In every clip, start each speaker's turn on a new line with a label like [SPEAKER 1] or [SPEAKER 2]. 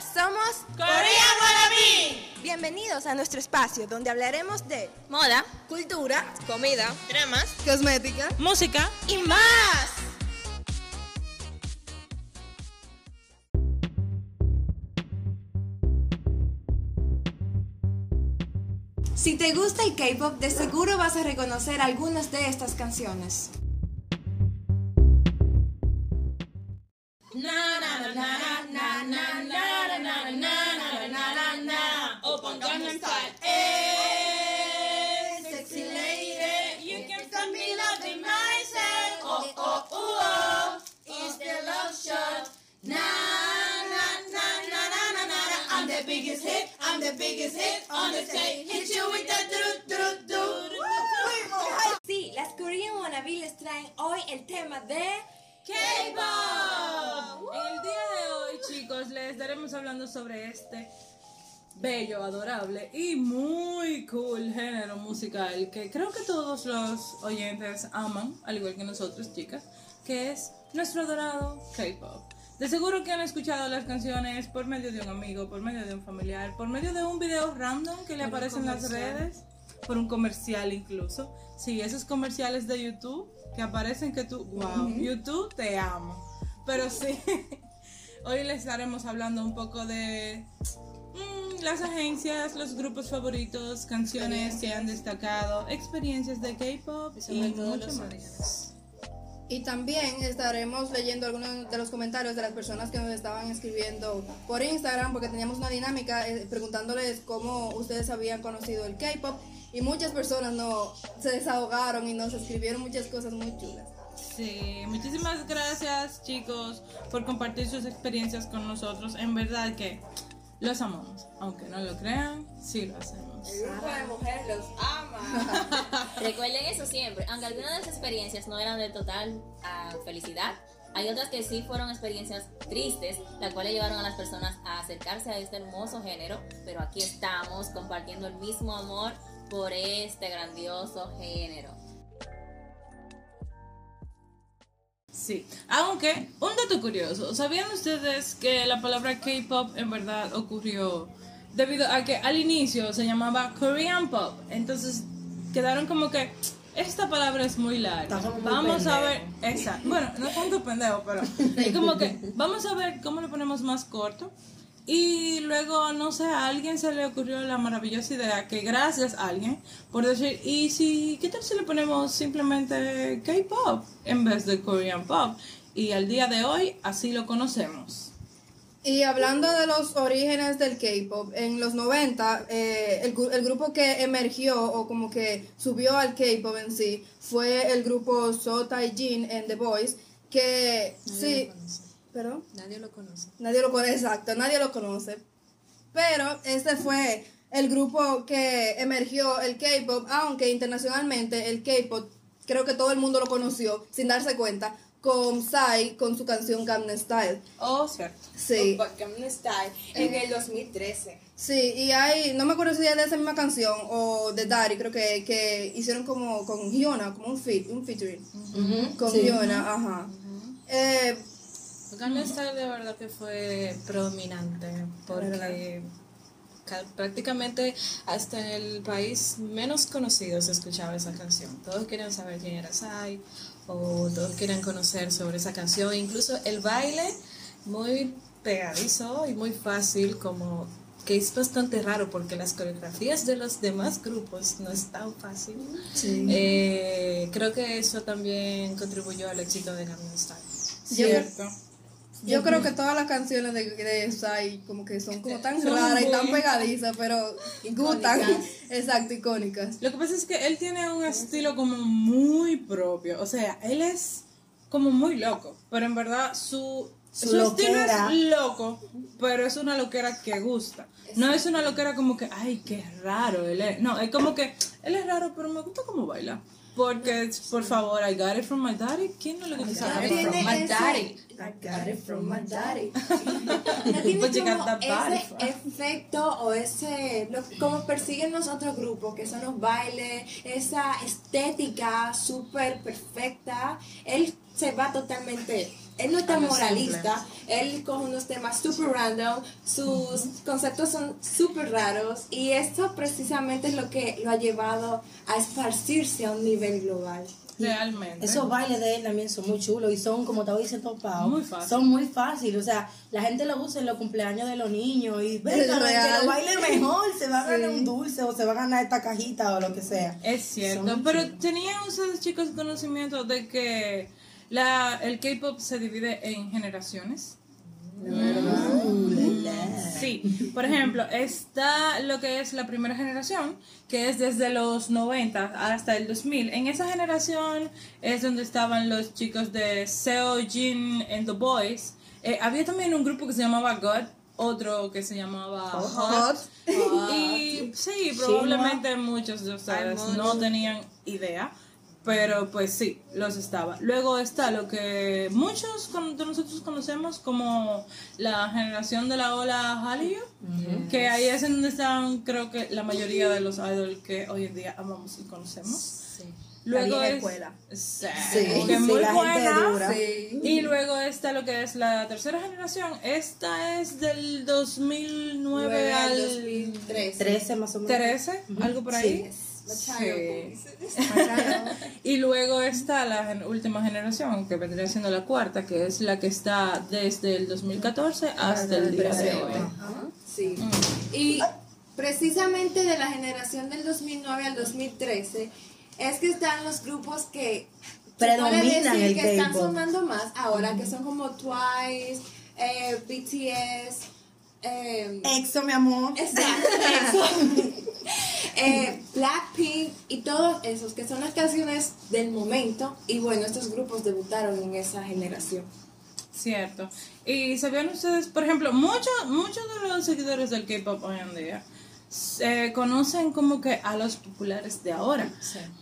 [SPEAKER 1] Somos
[SPEAKER 2] Corea Wannabe.
[SPEAKER 1] Bienvenidos a nuestro espacio donde hablaremos de
[SPEAKER 3] moda,
[SPEAKER 1] cultura,
[SPEAKER 3] comida,
[SPEAKER 1] dramas,
[SPEAKER 2] cosmética,
[SPEAKER 3] música
[SPEAKER 1] y más. Si te gusta el K-pop, de seguro vas a reconocer algunas de estas canciones.
[SPEAKER 2] na na na na na na I'm the biggest hit on the stage. Hit you with the do do do.
[SPEAKER 1] Sí, las Korean Wannabe les traen hoy el tema de
[SPEAKER 2] K-pop.
[SPEAKER 4] En el día de hoy, chicos, les estaremos hablando sobre este bello, adorable y muy cool género musical que creo que todos los oyentes aman, al igual que nosotros, chicas, que es nuestro adorado K-pop. De seguro que han escuchado las canciones por medio de un amigo, por medio de un familiar, por medio de un video random que le aparece en las redes, por un comercial incluso. Sí, esos comerciales de YouTube que aparecen que tú, wow, YouTube te amo. Pero sí, hoy les estaremos hablando un poco de mm, las agencias, los grupos favoritos, canciones que han destacado, experiencias de K-pop y, mucho más.
[SPEAKER 5] Y también estaremos leyendo algunos de los comentarios de las personas que nos estaban escribiendo por Instagram, porque teníamos una dinámica eh, preguntándoles cómo ustedes habían conocido el K-pop. Y muchas personas no se desahogaron y nos escribieron muchas cosas muy chulas.
[SPEAKER 4] Sí, muchísimas gracias chicos por compartir sus experiencias con nosotros. En verdad que los amamos, aunque no lo crean, sí lo hacemos.
[SPEAKER 6] El grupo de mujeres los ama.
[SPEAKER 3] Recuerden eso siempre, aunque algunas de las experiencias no eran de total ah, felicidad, hay otras que sí fueron experiencias tristes, las cuales llevaron a las personas a acercarse a este hermoso género, pero aquí estamos compartiendo el mismo amor por este grandioso género.
[SPEAKER 4] Sí, aunque un dato curioso, ¿sabían ustedes que la palabra K-pop en verdad ocurrió debido a que al inicio se llamaba Korean Pop? Entonces quedaron como que esta palabra es muy larga. Vamos a ver, exacto. Bueno, no tanto pendejo, pero como que vamos a ver cómo lo ponemos más corto. Y luego, no sé, a alguien se le ocurrió la maravillosa idea que gracias a alguien por decir, ¿y si qué tal si le ponemos simplemente K-pop en vez de Korean pop? Y al día de hoy así lo conocemos.
[SPEAKER 5] Y hablando de los orígenes del K-pop, en los 90, eh, el, gru- el grupo que emergió o como que subió al K-pop en sí fue el grupo So Taijin en The Boys, que sí, ¿perdón?
[SPEAKER 6] Nadie lo conoce.
[SPEAKER 5] Nadie lo conoce, exacto, nadie lo conoce. Pero este fue el grupo que emergió el K-pop, aunque internacionalmente el K-pop creo que todo el mundo lo conoció sin darse cuenta con Psy con su canción Gangnam Style.
[SPEAKER 4] Oh, cierto.
[SPEAKER 5] Sí.
[SPEAKER 6] Gangnam Style en el 2013.
[SPEAKER 5] Sí, y hay, no me acuerdo si es de esa misma canción o de Daddy, creo que, que hicieron como con Hyuna, como un feat, un featuring. Con Hyuna, ajá. Eh,
[SPEAKER 6] Gangnam Style de verdad que fue predominante porque prácticamente hasta en el país menos conocido se escuchaba esa canción. Todos querían saber quién era Psy o todos querían conocer sobre esa canción. Incluso el baile muy pegadizo y muy fácil como que es bastante raro porque las coreografías de los demás grupos no es tan fácil. Eh, creo que eso también contribuyó al éxito de Gangnam Style.
[SPEAKER 4] Cierto.
[SPEAKER 5] yo creo que todas las canciones de, de Psy como que son como tan raras y tan pegadizas, pero gustan. Exacto, icónicas.
[SPEAKER 4] Lo que pasa es que él tiene un estilo como muy propio. O sea, él es como muy loco. Pero en verdad su, su, estilo es loco. Pero es una loquera que gusta. No es una loquera como que, ay, qué raro él es. No, es como que él es raro, pero me gusta cómo baila. Porque, por favor, I got it from my daddy. ¿Quién no le gusta?
[SPEAKER 1] it from my
[SPEAKER 6] daddy.
[SPEAKER 1] I got it from my daddy.
[SPEAKER 7] No tiene
[SPEAKER 4] got
[SPEAKER 7] como ese efecto o ese, lo- como persiguen los otros grupos, que son los bailes, esa estética súper perfecta. Él se va totalmente él no es tan moralista, él coge unos temas super random, sus conceptos son super raros y esto precisamente es lo que lo ha llevado a esparcirse a un nivel global.
[SPEAKER 4] Realmente.
[SPEAKER 8] Esos bailes de él también son muy chulos y son, como estaba diciendo Pau,
[SPEAKER 4] Muy fácil.
[SPEAKER 8] son muy fáciles. O sea, la gente lo usa en los cumpleaños de los niños y venga, que lo baile mejor se va a ganar un dulce o se va a ganar esta cajita o lo que sea.
[SPEAKER 4] Es cierto, pero
[SPEAKER 8] chulos.
[SPEAKER 4] ¿tenían ustedes chicos conocimiento de que la, el K-pop se divide en generaciones? Sí, por ejemplo, está lo que es la primera generación, que es desde los 90 hasta el 2000. En esa generación es donde estaban los chicos de Seo, Jin and the Boys. Eh, había también un grupo que se llamaba God, otro que se llamaba Hot. Y sí, probablemente muchos de ustedes no tenían idea. Pero pues sí, los estaba. Luego está lo que muchos con- de nosotros conocemos como la generación de la ola Hallyu, que ahí es en donde están creo que la mayoría de los idols que hoy en día amamos y conocemos. Luego es,
[SPEAKER 5] escuela.
[SPEAKER 4] Sí,
[SPEAKER 8] Sí,
[SPEAKER 4] que es muy
[SPEAKER 8] la
[SPEAKER 4] buena. Y luego está lo que es la tercera generación. Esta es del 2009 al
[SPEAKER 7] 2003.
[SPEAKER 8] 13 más o menos.
[SPEAKER 4] 13, algo por ahí.
[SPEAKER 7] Machado,
[SPEAKER 4] Sí. Y luego está la última generación, que vendría siendo la cuarta, que es la que está desde el 2014 hasta el día de hoy.
[SPEAKER 7] Sí. Y precisamente de la generación del 2009 al 2013 es que están los grupos que
[SPEAKER 8] Predominan el
[SPEAKER 7] que están sonando más ahora, que son como Twice, eh, BTS, eh,
[SPEAKER 8] Exo, mi amor.
[SPEAKER 7] Exacto, eso. Eh, Blackpink y todos esos que son las canciones del momento y bueno estos grupos debutaron en esa generación
[SPEAKER 4] Cierto. Y sabían ustedes, por ejemplo, muchos muchos de los seguidores del K-pop hoy en día se conocen como que a los populares de ahora.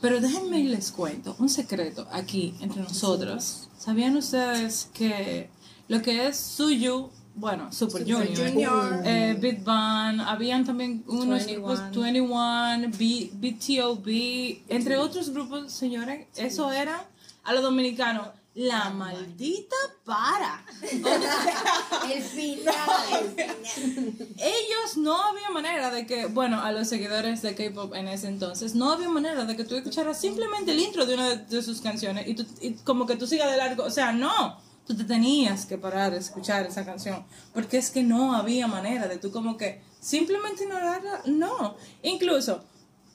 [SPEAKER 4] Pero déjenme les cuento un secreto aquí entre nosotros. ¿Sabían ustedes que lo que es Suyu, bueno, Super Junior,
[SPEAKER 5] Junior.
[SPEAKER 4] eh, Big Bang, habían también unos
[SPEAKER 6] 21.
[SPEAKER 4] grupos 21, B, BTOB, entre otros grupos, señores, eso era a los dominicanos. La maldita para.
[SPEAKER 8] El final.
[SPEAKER 4] ellos no había manera de que, bueno, a los seguidores de K-pop en ese entonces, no había manera de que tú escucharas simplemente el intro de una de, de sus canciones y, tú, y como que tú sigas de largo. O sea, no, tú te tenías que parar a escuchar esa canción porque es que no había manera de tú como que simplemente ignorarla. No, incluso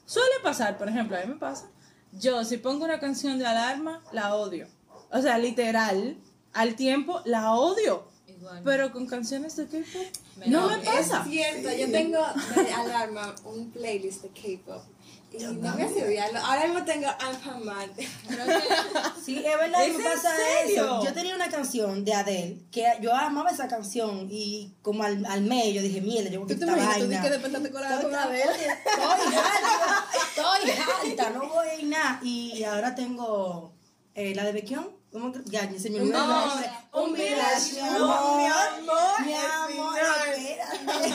[SPEAKER 4] suele pasar, por ejemplo, a mí me pasa, yo si pongo una canción de alarma, la odio. O sea, literal, al tiempo la odio.
[SPEAKER 6] Igual.
[SPEAKER 4] Pero con canciones de K-pop no me pasa.
[SPEAKER 7] es cierto yo tengo de alarma un playlist de K-pop y no me hace odiarlo ahora mismo tengo I'm Mad
[SPEAKER 8] Sí, es verdad que
[SPEAKER 4] ¿Es
[SPEAKER 8] me
[SPEAKER 4] en
[SPEAKER 8] pasa
[SPEAKER 4] serio?
[SPEAKER 8] eso. Yo tenía una canción de Adele que yo amaba esa canción y como al, al mes yo dije, mierda, yo voy a
[SPEAKER 5] ¿Tú te imaginas? Tú
[SPEAKER 8] vaina.
[SPEAKER 5] que despertaste con la con la de
[SPEAKER 8] Estoy alta, estoy alta, no voy a ir nada. Y ahora tengo eh, la de Beckion. ¿Cómo que? Ya, ya se me olvidó el nombre. Un village, mi amor. Mi amor.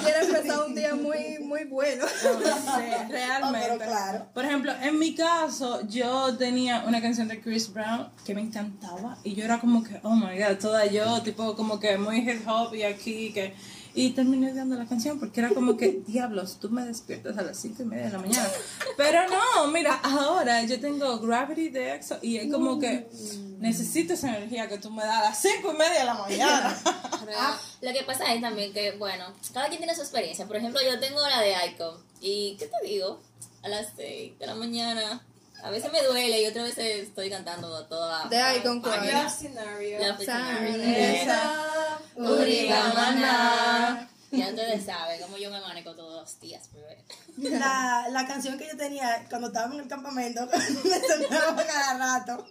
[SPEAKER 5] Quiero empezar un día muy, muy bueno.
[SPEAKER 4] Sí, realmente.
[SPEAKER 8] Oh, pero claro.
[SPEAKER 4] Por ejemplo, en mi caso, yo tenía una canción de Chris Brown que me encantaba y yo era como que, oh my god, toda yo, tipo como que muy hip hop y aquí, que. Y terminé odiando la canción porque era como que, diablos, tú me despiertas a las 5 y media de la mañana. Pero no, mira, ahora yo tengo Gravity de EXO y es como que necesito esa energía que tú me das a las 5 y media de la mañana.
[SPEAKER 3] Lo que pasa es también que, bueno, cada quien tiene su experiencia. Por ejemplo, yo tengo la de Icon. ¿Y qué te digo? A las 6 de la mañana. A veces me duele y otras veces estoy cantando toda.
[SPEAKER 5] De Icon, ¿cuál?
[SPEAKER 7] Love Scenario
[SPEAKER 3] Love.
[SPEAKER 4] Urigamana.
[SPEAKER 3] Ya ustedes saben cómo yo me manejo todos los días, bebé.
[SPEAKER 8] La, la canción que yo tenía cuando estábamos en el campamento, me sonaba cada rato.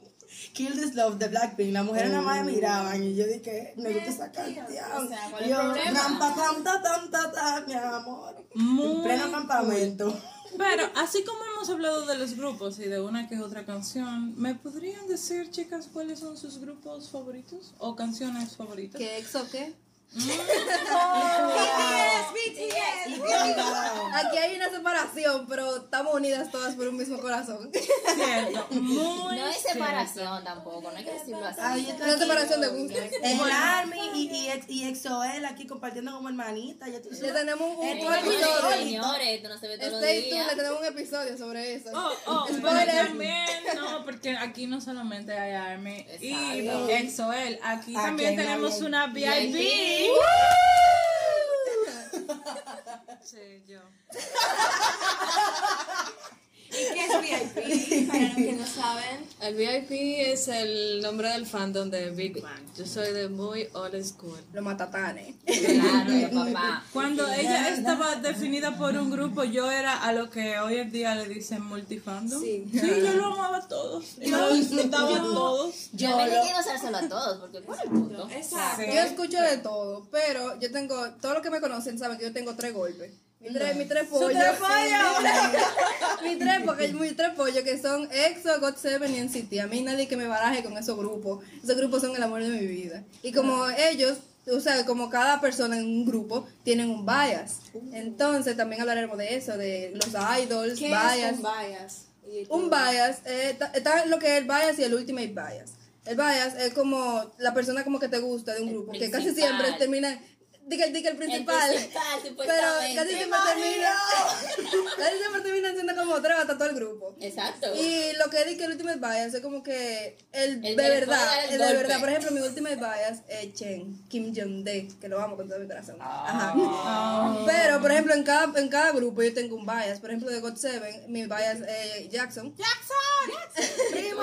[SPEAKER 8] Kill This Love de Blackpink. Las mujeres nada más me miraban y yo dije, me gusta esa canción.
[SPEAKER 3] O sea, ¿cuál
[SPEAKER 8] Y
[SPEAKER 3] es
[SPEAKER 8] yo, ram, pa, pam, ta, tam, ta, ta, mi amor.
[SPEAKER 4] Muy
[SPEAKER 8] En pleno campamento.
[SPEAKER 4] Pero así como hemos hablado de los grupos y de una que es otra canción, ¿me podrían decir, chicas, cuáles son sus grupos favoritos o canciones favoritas?
[SPEAKER 5] ¿Qué exo qué?
[SPEAKER 8] Y cuidado.
[SPEAKER 5] Aquí aquí hay una separación, pero estamos unidas todas por un mismo corazón.
[SPEAKER 4] Cierto, muy
[SPEAKER 3] Separación tampoco, no hay que decirlo así.
[SPEAKER 8] Estoy
[SPEAKER 5] Una separación de gustos.
[SPEAKER 8] El Army y, y, ex- y Exoel aquí compartiendo como hermanita. Ya tú sabes.
[SPEAKER 5] tenemos un, un episodio.
[SPEAKER 3] señores, esto no se ve todos los
[SPEAKER 5] Stay tuned,
[SPEAKER 3] días.
[SPEAKER 5] le tenemos un episodio sobre eso.
[SPEAKER 4] Oh, oh,
[SPEAKER 5] Spoiler.
[SPEAKER 4] también, no, porque aquí no solamente hay Army y
[SPEAKER 3] Exacto.
[SPEAKER 4] EXO-L, aquí
[SPEAKER 8] Aquí
[SPEAKER 4] también tenemos una VIP.
[SPEAKER 3] VIP.
[SPEAKER 4] Sí, yo.
[SPEAKER 7] ¿Y qué es VIP? Para los que no saben.
[SPEAKER 6] El VIP es el nombre del fandom de Big Bang. Yo soy de muy old school.
[SPEAKER 5] Los matatanes.
[SPEAKER 3] Claro, de papá.
[SPEAKER 4] Cuando ella estaba definida por un grupo, yo era a lo que hoy en día le dicen multifandom.
[SPEAKER 7] Sí.
[SPEAKER 4] yo lo amaba a todos. Yo lo disfrutaba a todos.
[SPEAKER 8] Yo lo-
[SPEAKER 3] hay que gozárselo a todos, porque ¿cuál es el punto?
[SPEAKER 7] Exacto.
[SPEAKER 5] Yo escucho de todo, pero yo tengo, todos los que me conocen saben que yo tengo tres golpes. Mi tres, mi tres pollos. mi tres, porque mis tres pollos que son EXO, God Seven y NCT. A mí nadie que me baraje con esos grupos. Esos grupos son el amor de mi vida. Y como ellos, o sea, como cada persona en un grupo tienen un bias. Entonces también hablaremos de eso, de los idols,
[SPEAKER 7] ¿Qué
[SPEAKER 5] bias.
[SPEAKER 7] es un bias?
[SPEAKER 5] Un bias, eh, está, lo que es el bias y el ultimate bias. El bias es como la persona como que te gusta de un
[SPEAKER 3] El
[SPEAKER 5] grupo, que casi siempre termina, diga, diga el principal,
[SPEAKER 3] principal,
[SPEAKER 5] pero casi siempre termina, casi siempre terminan siendo como tres hasta todo el grupo.
[SPEAKER 3] Exacto.
[SPEAKER 5] Y lo que dice el ultimate bias es como que el,
[SPEAKER 3] El
[SPEAKER 5] de verdad,
[SPEAKER 3] el
[SPEAKER 5] el de verdad, por ejemplo, mi ultimate bias es Chen, Kim Jong-de, que lo amo con todo mi corazón.
[SPEAKER 3] Ah.
[SPEAKER 5] Ajá. Pero, por ejemplo, en cada, en cada grupo yo tengo un bias. Por ejemplo, de God Seven, mi bias es Jackson. ¡Jackson! ¡Primo!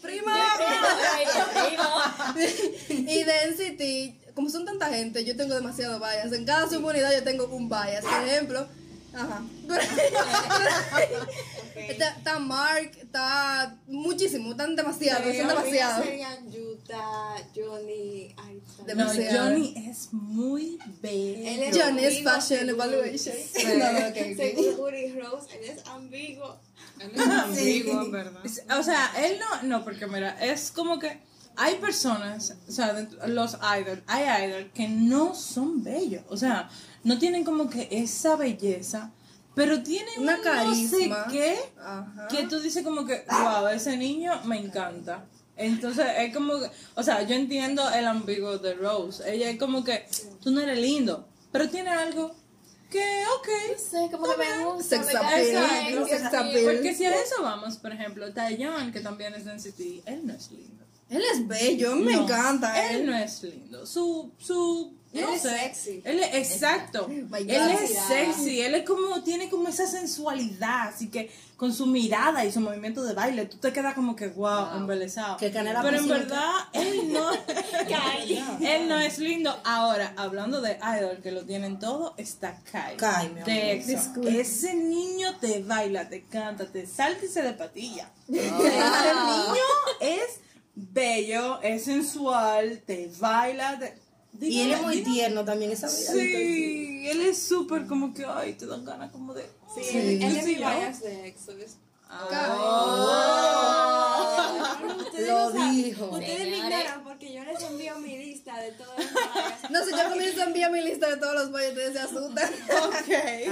[SPEAKER 5] ¡Primo! y de NCT, como son tanta gente, yo tengo demasiado bias. En cada subunidad yo tengo un bias. Por ejemplo, ajá. está, está Mark, está muchísimo, están demasiados, son demasiados.
[SPEAKER 7] Johnny. Ay, está.
[SPEAKER 4] No,
[SPEAKER 5] Demasiado.
[SPEAKER 4] Johnny es muy bello.
[SPEAKER 7] Él es
[SPEAKER 5] Fashion. Evaluation. No, no, ok, ok.
[SPEAKER 7] Según Uri Rose, él es ambiguo.
[SPEAKER 6] Él es ambiguo, verdad.
[SPEAKER 4] O sea, él no, no, porque mira, es como que hay personas, o sea, los idols, hay idols que no son bellos, o sea, no tienen como que esa belleza, pero tienen
[SPEAKER 5] Una
[SPEAKER 4] un
[SPEAKER 5] carisma.
[SPEAKER 4] no sé qué,
[SPEAKER 5] Ajá.
[SPEAKER 4] que tú dices como que, wow, ese niño me encanta. Entonces es como que, o sea, yo entiendo el ambiguo de Rose. Ella es como que, tú no eres lindo, pero tiene algo que, ok.
[SPEAKER 3] Sí, como que me gusta.
[SPEAKER 4] Porque si a eso vamos, por ejemplo, Taeyeon, que también es de NCT, él no es lindo.
[SPEAKER 5] Él es bello, me
[SPEAKER 4] No,
[SPEAKER 5] encanta
[SPEAKER 4] Él
[SPEAKER 5] él.
[SPEAKER 4] no es lindo. Su, su,
[SPEAKER 7] Él
[SPEAKER 4] no
[SPEAKER 7] es
[SPEAKER 4] sé.
[SPEAKER 7] sexy.
[SPEAKER 4] Él es, exacto. él es sexy. Él es como, tiene como esa sensualidad. Así que con su mirada y su movimiento de baile, tú te quedas como que wow, embelesado.
[SPEAKER 8] Que Canela
[SPEAKER 4] Pero en verdad, él no, él no es lindo. Ahora, hablando de idol que lo tienen todo, está Kai.
[SPEAKER 8] Kai, mi amor.
[SPEAKER 4] Ese niño te baila, te canta, te salta y se de patilla.
[SPEAKER 8] Oh.
[SPEAKER 4] Ese niño es bello, es sensual, te baila. te-
[SPEAKER 8] Y él es muy
[SPEAKER 4] Dime-
[SPEAKER 8] tierno también, esa vida.
[SPEAKER 4] Sí, él es súper como que, ay, te dan ganas como de...
[SPEAKER 7] Sí, él, él es
[SPEAKER 4] Sí,
[SPEAKER 7] de EXO. es- Ustedes
[SPEAKER 8] Lo dijo.
[SPEAKER 7] Ustedes me ignoran porque yo les envío mi lista de todos los.
[SPEAKER 5] No, si yo comienzo a enviar mi lista de todos los se asustan.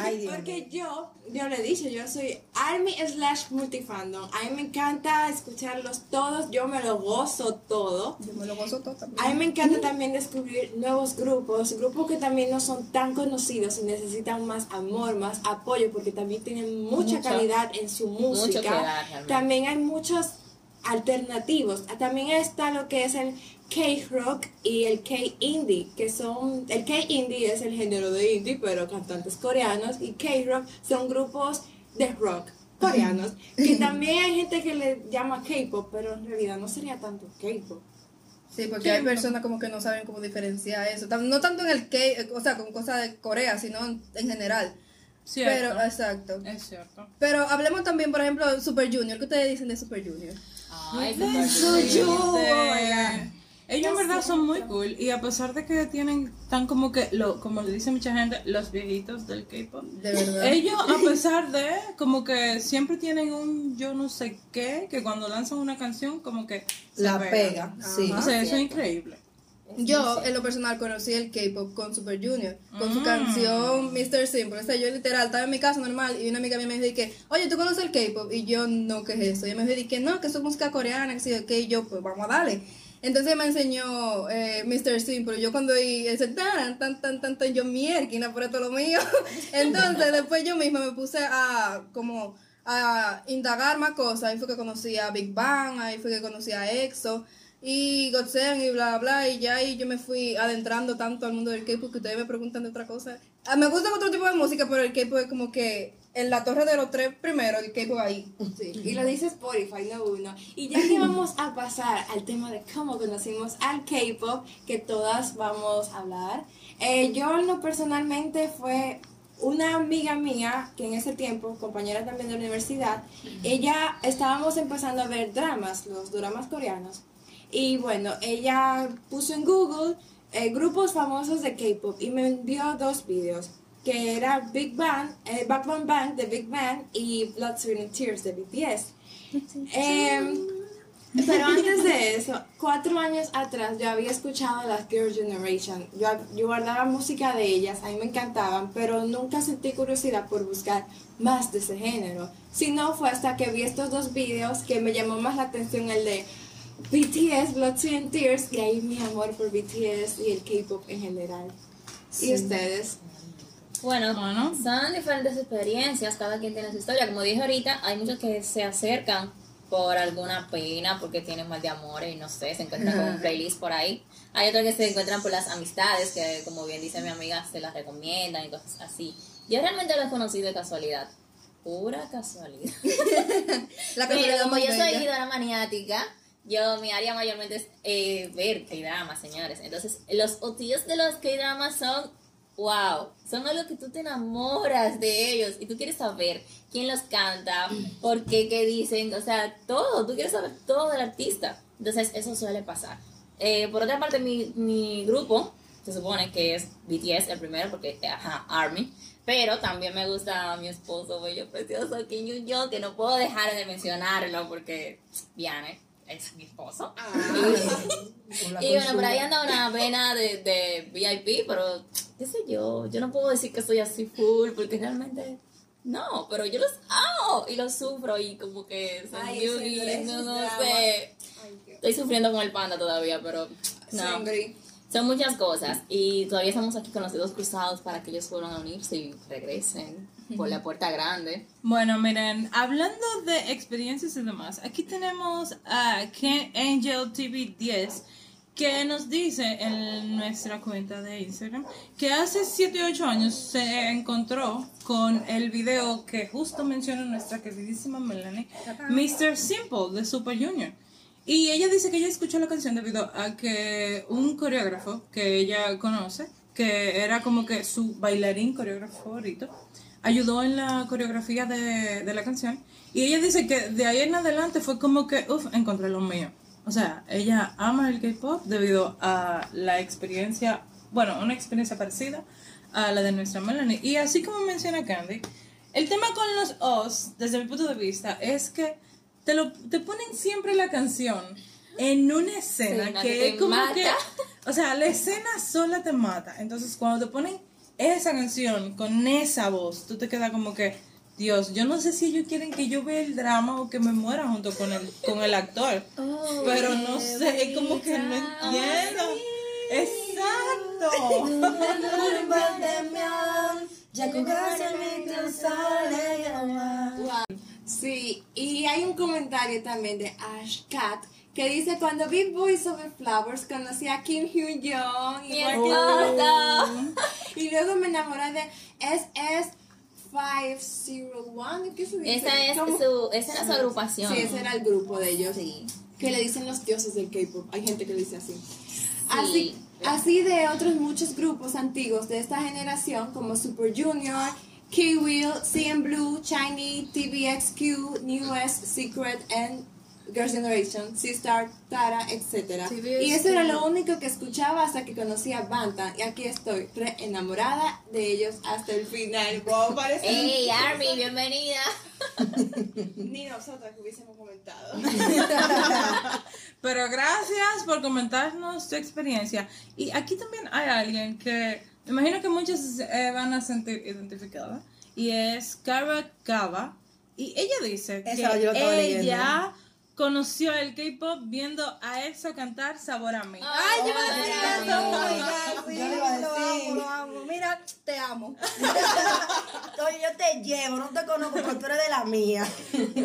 [SPEAKER 8] Ay, Dios.
[SPEAKER 7] Porque yo, yo le he dicho, yo soy Army slash multifandom. A mí me encanta escucharlos todos, yo me lo gozo todo.
[SPEAKER 5] Yo me lo gozo todo también.
[SPEAKER 7] A mí me encanta también descubrir nuevos grupos, grupos que también no son tan conocidos y necesitan más amor, más apoyo, porque también tienen mucha
[SPEAKER 3] Mucho.
[SPEAKER 7] calidad en su música.
[SPEAKER 3] que dar, realmente.
[SPEAKER 7] también hay muchos alternativos. También está lo que es el K-Rock y el K-Indie, que son, el K-Indie es el género de indie, pero cantantes coreanos, y K-Rock son grupos de rock coreanos, que también hay gente que le llama K-Pop, pero en realidad no sería tanto K-Pop.
[SPEAKER 5] Sí, porque hay personas como que no saben cómo diferenciar eso. No tanto en el K, o sea, con cosas de Corea, sino en, en general.
[SPEAKER 4] Cierto.
[SPEAKER 5] Pero, exacto.
[SPEAKER 4] es cierto.
[SPEAKER 5] Pero hablemos también, por ejemplo, Super Junior. ¿Qué ustedes dicen de Super Junior?
[SPEAKER 3] Ay,
[SPEAKER 4] Sí, de- Ellos en verdad son muy cool y a pesar de que tienen tan como que, lo, como le dice mucha gente, los viejitos del K-pop.
[SPEAKER 5] De verdad.
[SPEAKER 4] Ellos a pesar de como que siempre tienen un yo no sé qué, que cuando lanzan una canción como que se
[SPEAKER 8] La pega, sí.
[SPEAKER 4] O sea, eso es increíble.
[SPEAKER 5] Yo, en lo personal, conocí el K-pop con Super Junior, con
[SPEAKER 4] Mm.
[SPEAKER 5] su canción Mr. Simple. O sea, yo literal estaba en mi casa normal y una amiga mía me dijo que, oye, ¿tú conoces el K-pop? Y yo, no, ¿qué es eso? Y ella me dijo que no, que eso es música coreana, que sí, ok, y yo, pues vamos a darle. Entonces me enseñó eh, Mr. Simple. Yo cuando ese tan, tan, tan, tan, tan, yo mierda, por esto lo mío. Entonces después yo misma me puse a, como, a indagar más cosas. Ahí fue que conocí a Big Bang, ahí fue que conocí a EXO y Gotzen y bla bla y ya ahí yo me fui adentrando tanto al mundo del K-pop que ustedes me preguntan de otra cosa. Ah, me gusta otro tipo de música, pero el K-pop es como que en la torre de los tres primero, el K-pop ahí.
[SPEAKER 7] Sí, y lo dice Spotify, no uno. Y ya que vamos a pasar al tema de cómo conocimos al K-pop, que todas vamos a hablar, eh, yo no personalmente fue una amiga mía, que en ese tiempo, compañera también de la universidad, ella estábamos empezando a ver dramas, los dramas coreanos. Y bueno, ella puso en Google eh, grupos famosos de K-pop y me envió dos videos que era Big Bang, eh, Bang Bang de Big Bang y Blood, Sweat and Tears de BTS. Em, pero antes de eso, cuatro años atrás yo había escuchado las Girl Generation. Yo, yo guardaba música de ellas, a mí me encantaban, pero nunca sentí curiosidad por buscar más de ese género. Si no, fue hasta que vi estos dos videos que me llamó más la atención el de BTS, Blood, Sweat and Tears, y ahí mi amor por BTS y el K-pop en general. ¿Y ustedes?
[SPEAKER 3] Bueno,
[SPEAKER 4] Bueno.
[SPEAKER 3] son diferentes experiencias, cada quien tiene su historia. Como dije ahorita, hay muchos que se acercan por alguna pena, porque tienen mal de amor y no sé, se encuentran con un playlist por ahí. Hay otros que se encuentran por las amistades, que como bien dice mi amiga, se las recomiendan y cosas así. Yo realmente los conocí de casualidad, pura casualidad.
[SPEAKER 5] La
[SPEAKER 3] Pero como yo soy
[SPEAKER 5] bella.
[SPEAKER 3] seguidora maniática, yo mi área mayormente es eh, ver K-dramas, señores. Entonces, los otillos de los K-dramas son wow, son algo que tú te enamoras de ellos y tú quieres saber quién los canta, por qué, qué dicen, o sea, todo, tú quieres saber todo del artista. Entonces, eso suele pasar. Eh, por otra parte, mi, mi grupo se supone que es BTS el primero, porque, ajá, Army. Pero también me gusta mi esposo bello, precioso, Kim Jong, que no puedo dejar de mencionarlo porque Viane es mi esposo. Y bueno, por ahí anda una vena de, de VIP, pero qué sé yo, yo no puedo decir que soy así full, porque realmente no, pero yo los amo y los sufro y como que son
[SPEAKER 7] Ay,
[SPEAKER 3] beauty, no, sé. Estoy sufriendo con el panda todavía, pero no.
[SPEAKER 7] Sangre.
[SPEAKER 3] Son muchas cosas y todavía estamos aquí con los dedos cruzados para que ellos vuelvan a unirse y regresen por la puerta grande.
[SPEAKER 4] Bueno, miren, hablando de experiencias y demás, aquí tenemos a Ken Angel TV 10 que nos dice en nuestra cuenta de Instagram que hace 7 o 8 años se encontró con el video que justo menciona nuestra queridísima Melanie, Mr. Simple de Super Junior. Y ella dice que ella escuchó la canción debido a que un coreógrafo que ella conoce, que era como que su bailarín coreógrafo favorito, ayudó en la coreografía de, de la canción. Y ella dice que de ahí en adelante fue como que, uff, encontré lo mío. O sea, ella ama el K-pop debido a la experiencia, bueno, una experiencia parecida a la de nuestra Melanie. Y así como menciona Candy, el tema con los O's, desde mi punto de vista, es que te, lo, te ponen siempre la canción en una escena que,
[SPEAKER 3] que
[SPEAKER 4] es como
[SPEAKER 3] mata.
[SPEAKER 4] que, o sea, la escena sola te mata. Entonces, cuando te ponen esa canción con esa voz, tú te quedas como que, Dios, yo no sé si ellos quieren que yo vea el drama o que me muera junto con el, con el actor. pero no sé, es como que no entiendo. Exacto.
[SPEAKER 7] Sí, y hay un comentario también de Ash Cat que dice cuando vi Boys Over Flowers conocí a Kim Hyun Jong
[SPEAKER 3] esposo.
[SPEAKER 7] tú. y luego me enamoré de SS 501 ¿qué se dice?
[SPEAKER 3] Esa es
[SPEAKER 7] ¿Cómo?
[SPEAKER 3] su, esa era su agrupación.
[SPEAKER 7] Sí, ese era el grupo de ellos.
[SPEAKER 3] Sí.
[SPEAKER 7] Que le dicen los dioses del K-pop. Hay gente que le dice así.
[SPEAKER 3] Sí.
[SPEAKER 7] Así, así de otros muchos grupos antiguos de esta generación como Super Junior, K-Will, CN Blue, Shiny, TVXQ, New S, Secret and Girls' Generation, C-Star, Tara, etc. Y eso era lo único que escuchaba hasta que conocí a Banta. Y aquí estoy, re enamorada de ellos hasta el final. Wow, parece
[SPEAKER 3] Hey, Army, bienvenida.
[SPEAKER 7] Ni nosotras que hubiésemos comentado.
[SPEAKER 4] Pero gracias por comentarnos tu experiencia. Y aquí también hay alguien que me imagino que muchos eh, van a sentir identificados. Y es Carrot Cava. Y ella dice
[SPEAKER 8] Esa
[SPEAKER 4] que
[SPEAKER 8] yo
[SPEAKER 4] ella conoció el K-pop viendo a EXO cantar Sabor a mí.
[SPEAKER 5] Ay, yo iba a
[SPEAKER 8] le
[SPEAKER 5] lo amo, lo amo. Mira, te amo.
[SPEAKER 8] Oye, yo te llevo, no te conozco, pero tú eres de la mía.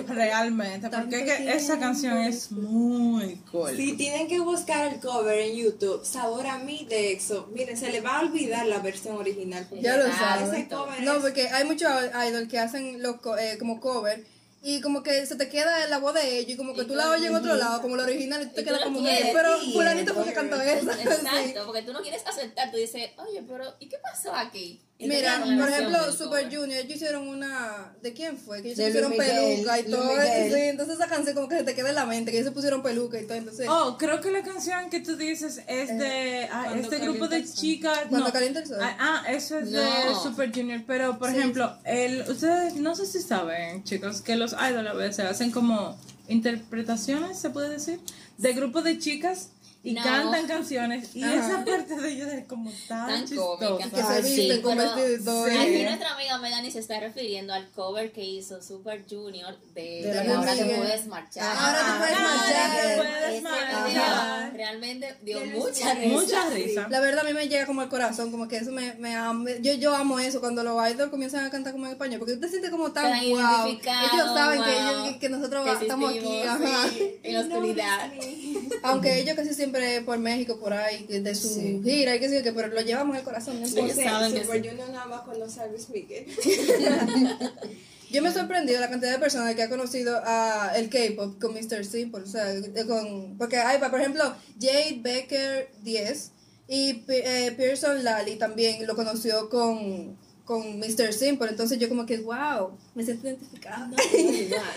[SPEAKER 4] Realmente, porque es que esa canción es muy cool.
[SPEAKER 7] Si tienen que buscar el cover en YouTube, Sabor a mí de EXO, miren, se les va a olvidar la versión original.
[SPEAKER 5] Ya lo
[SPEAKER 3] Ah,
[SPEAKER 7] cover
[SPEAKER 5] No,
[SPEAKER 7] es-
[SPEAKER 5] porque hay muchos idol que hacen los co- eh, como cover y como que se te queda la voz de ellos y como que tú la oyes en otro lado, como la original, y tú te
[SPEAKER 3] Y
[SPEAKER 5] quedas como,
[SPEAKER 3] quieres,
[SPEAKER 5] pero
[SPEAKER 8] sí,
[SPEAKER 5] fulanito fue que cantó eso. Sí.
[SPEAKER 3] Exacto, porque tú no quieres aceptar, tú dices, oye, pero ¿y qué pasó aquí?
[SPEAKER 5] Mira, por ejemplo, Super. Junior, ellos hicieron una. ¿De quién fue? Que ellos se
[SPEAKER 8] De
[SPEAKER 5] pusieron
[SPEAKER 8] Miguel,
[SPEAKER 5] peluca y
[SPEAKER 8] Luis
[SPEAKER 5] todo. Sí, entonces esa canción como que se te queda en la mente, que ellos se pusieron peluca y todo. Entonces,
[SPEAKER 4] Oh, creo que la canción que tú dices es de ah, Cuando este grupo de chicas.
[SPEAKER 5] Cuando
[SPEAKER 4] no.
[SPEAKER 5] calienta el sol.
[SPEAKER 4] Ah, ah, eso es de. Super Junior. Pero, por ejemplo, el, ustedes no sé si saben, chicos, que los idols a veces hacen como interpretaciones, se puede decir, de grupos de chicas y
[SPEAKER 3] No.
[SPEAKER 4] cantan canciones. Y
[SPEAKER 5] Ajá.
[SPEAKER 4] esa parte de ellos es como tan,
[SPEAKER 3] Tan
[SPEAKER 4] chistosa.
[SPEAKER 5] que se visten con
[SPEAKER 3] pero-
[SPEAKER 5] vestido y todo.
[SPEAKER 4] sí.
[SPEAKER 3] Aquí nuestra amiga Melanie se está refiriendo al cover que hizo Super Junior de,
[SPEAKER 5] De
[SPEAKER 3] de
[SPEAKER 5] Luis
[SPEAKER 3] Ahora te puedes marchar.
[SPEAKER 5] Ahora te puedes marchar.
[SPEAKER 4] te puedes
[SPEAKER 3] Ese
[SPEAKER 4] marchar.
[SPEAKER 3] video realmente dio mucha risa.
[SPEAKER 4] Mucha risa.
[SPEAKER 5] La verdad a mí me llega como al corazón, como que eso me, me yo, yo amo eso cuando los idols comienzan a cantar como en español, porque usted siente como tan
[SPEAKER 3] Tan
[SPEAKER 5] wow. Ellos saben que, ellos- que, que nosotros
[SPEAKER 3] Que
[SPEAKER 5] estamos aquí, ajá.
[SPEAKER 3] en la oscuridad.
[SPEAKER 5] Aunque ellos casi siempre por México, por ahí, de su gira y qué sé yo, que pero lo llevamos en el corazón. no importa.
[SPEAKER 3] Ellos saben que
[SPEAKER 7] Super
[SPEAKER 3] sí.
[SPEAKER 7] Junior nada más conoce a Luis Miguel.
[SPEAKER 5] Yo me he sorprendido la cantidad de personas que ha conocido a el K-pop con Mr. Simple, o sea, eh, con, porque hay, por ejemplo, Jade Becker 10 y eh, Pearson Lally también lo conoció con, con Mr. Simple, entonces yo como que, wow, me siento identificada.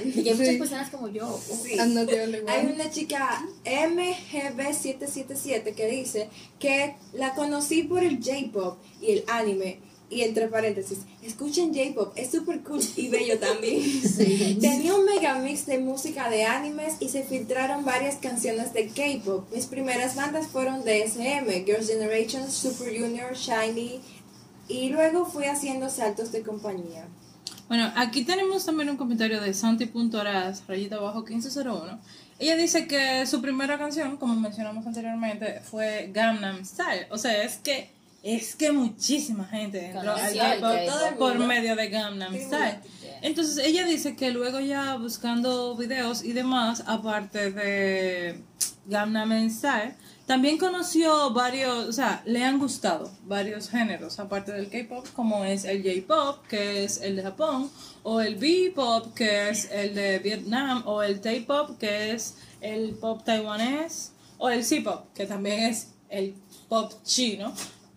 [SPEAKER 3] Y que hay muchas personas como yo.
[SPEAKER 7] Sí.
[SPEAKER 5] I'm not the only one.
[SPEAKER 7] Hay una chica MGB777 que dice que la conocí por el J-pop y el anime. Y entre paréntesis, escuchen J-pop, es súper cool y bello también. Tenía un mega mix de música de animes y se filtraron varias canciones de K-pop. Mis primeras bandas fueron DSM, Girls' Generation, Super Junior, Shiny. Y luego fui haciendo saltos de compañía.
[SPEAKER 4] Bueno, aquí tenemos también un comentario de Santi.ras, rayita abajo 1501. Ella dice que su primera canción, como mencionamos anteriormente, fue Gangnam Style. O sea, es que es que muchísima gente entró al K-pop. por medio de Gangnam Style. Entonces ella dice que luego ya buscando videos y demás, aparte de Gangnam Style, también conoció varios, o sea, le han gustado varios géneros, aparte del K-pop, como es el J-pop, que es el de Japón, o el B-pop, que es el de Vietnam, o el T-pop, que es el pop taiwanés, o el C-pop, que también es el pop chino.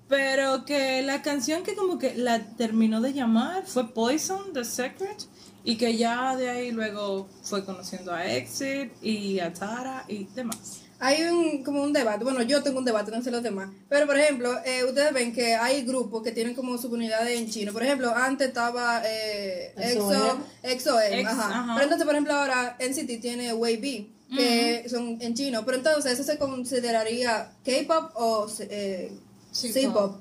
[SPEAKER 4] Pero que la canción que como que la terminó de llamar fue Poison, The Secret, y que ya de ahí luego fue conociendo a Exit y a Tara y demás.
[SPEAKER 5] Hay un, como un debate, bueno, yo tengo un debate, no sé los demás, pero por ejemplo, eh, ustedes ven que hay grupos que tienen como subunidades en chino. Por ejemplo, antes estaba eh, EXO.
[SPEAKER 8] EXO-M,
[SPEAKER 4] Ex-
[SPEAKER 5] ajá.
[SPEAKER 4] ajá.
[SPEAKER 5] Pero entonces, por ejemplo, ahora NCT tiene Wavy, que son en chino. Pero entonces, ¿eso se consideraría K-pop o eh, C-pop?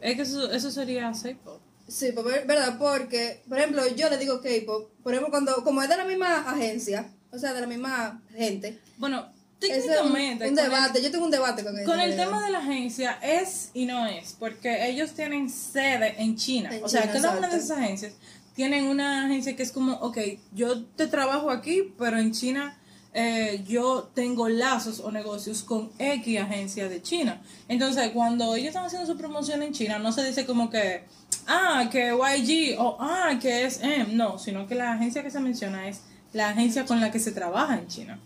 [SPEAKER 4] Es que eso, eso sería safe pop.
[SPEAKER 5] Sí, pues, ver- ¿verdad? Porque, por ejemplo, yo le digo K-pop, por ejemplo, cuando, como es de la misma agencia, o sea, de la misma gente,
[SPEAKER 4] Bueno,
[SPEAKER 5] ese es un,
[SPEAKER 4] técnicamente.
[SPEAKER 5] un
[SPEAKER 4] el-
[SPEAKER 5] debate, yo tengo un debate con
[SPEAKER 4] el tema de la agencia es y no es, porque ellos tienen sede en China.
[SPEAKER 5] En
[SPEAKER 4] o sea,
[SPEAKER 5] China,
[SPEAKER 4] cada una de esas agencias tienen una agencia que es como, ok, yo te trabajo aquí, pero en China eh, yo tengo lazos o negocios con X agencia de China. Entonces, cuando ellos están haciendo su promoción en China, no se dice como que, ah, que YG o ah, que es M. No, sino que la agencia que se menciona es la agencia con la que se trabaja en China.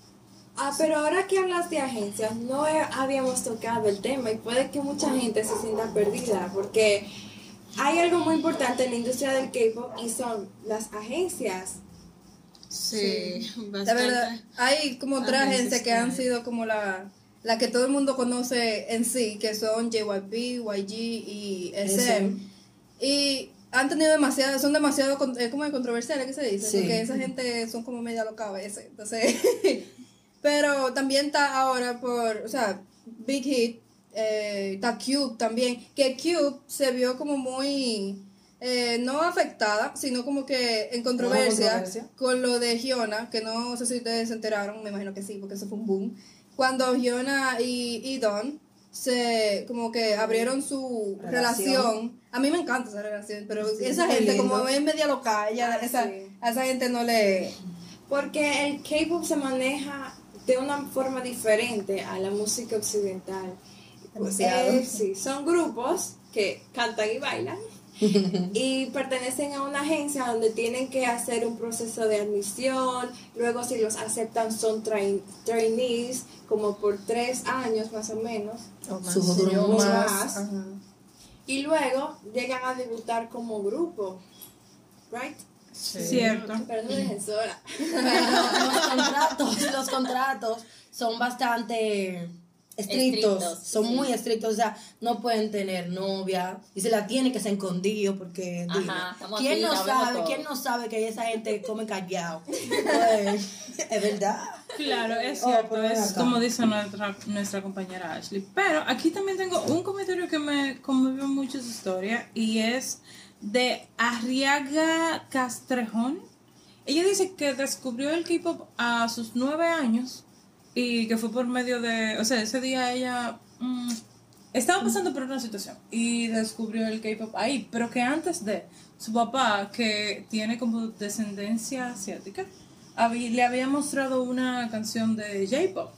[SPEAKER 7] Ah, pero ahora que hablas de agencias, no he- habíamos tocado el tema y puede que mucha gente se sienta perdida porque hay algo muy importante en la industria del K-pop y son las agencias.
[SPEAKER 6] Sí,
[SPEAKER 5] La
[SPEAKER 6] bastante.
[SPEAKER 5] verdad, hay como tres
[SPEAKER 6] Agencias
[SPEAKER 5] que han sido como la, la que todo el mundo conoce en sí, que son JYP, YG y SM. Y han tenido demasiado, son demasiado, es como controversiales, ¿qué se dice?
[SPEAKER 8] Sí.
[SPEAKER 5] Porque esa gente son como media loca a veces, entonces, pero también está ahora por, o sea, Big Hit, eh, está Cube también, que Cube se vio como muy, eh, no afectada, sino como que en controversia,
[SPEAKER 8] controversia.
[SPEAKER 5] con lo de Giona, que no sé si ustedes se enteraron, me imagino que sí, porque eso fue un boom, cuando Giona y, y Don se como que abrieron su
[SPEAKER 8] Relación.
[SPEAKER 5] relación. A mí me encanta esa relación, pero esa
[SPEAKER 8] muy
[SPEAKER 5] gente
[SPEAKER 8] lindo.
[SPEAKER 5] como es media loca, ella,
[SPEAKER 7] Ah,
[SPEAKER 5] esa,
[SPEAKER 7] sí.
[SPEAKER 5] a esa gente no le...
[SPEAKER 7] Porque el K-pop se maneja de una forma diferente a la música occidental. Eh, sí, son grupos que cantan y bailan y pertenecen a una agencia donde tienen que hacer un proceso de admisión. Luego, si los aceptan, son train- trainees, como por tres años más o menos.
[SPEAKER 8] Duró
[SPEAKER 7] más.
[SPEAKER 8] más.
[SPEAKER 7] Y luego llegan a debutar como grupo. ¿Right?
[SPEAKER 4] Cierto.
[SPEAKER 7] Pero no dejen sola.
[SPEAKER 8] los contratos, los contratos son bastante estrictos,
[SPEAKER 3] Estrictos,
[SPEAKER 8] son
[SPEAKER 3] sí.
[SPEAKER 8] muy estrictos, o sea, no pueden tener novia y se la tienen que ser escondido porque
[SPEAKER 3] Ajá,
[SPEAKER 8] ¿quién
[SPEAKER 3] aquí,
[SPEAKER 8] no sabe,
[SPEAKER 3] todo.
[SPEAKER 8] quién no sabe que esa gente come callado? Pues, es verdad.
[SPEAKER 4] Claro, es
[SPEAKER 8] Oh,
[SPEAKER 4] cierto, es
[SPEAKER 8] acá.
[SPEAKER 4] como dice nuestra, nuestra compañera Ashley. Pero aquí también tengo un comentario que me conmovió mucho su historia y es de Arriaga Castrejón. Ella dice que descubrió el K-pop a sus nueve años y que fue por medio de, o sea, ese día ella mm, estaba pasando por una situación y descubrió el K-pop ahí, pero que antes de su papá, que tiene como descendencia asiática, le había mostrado una canción de J-pop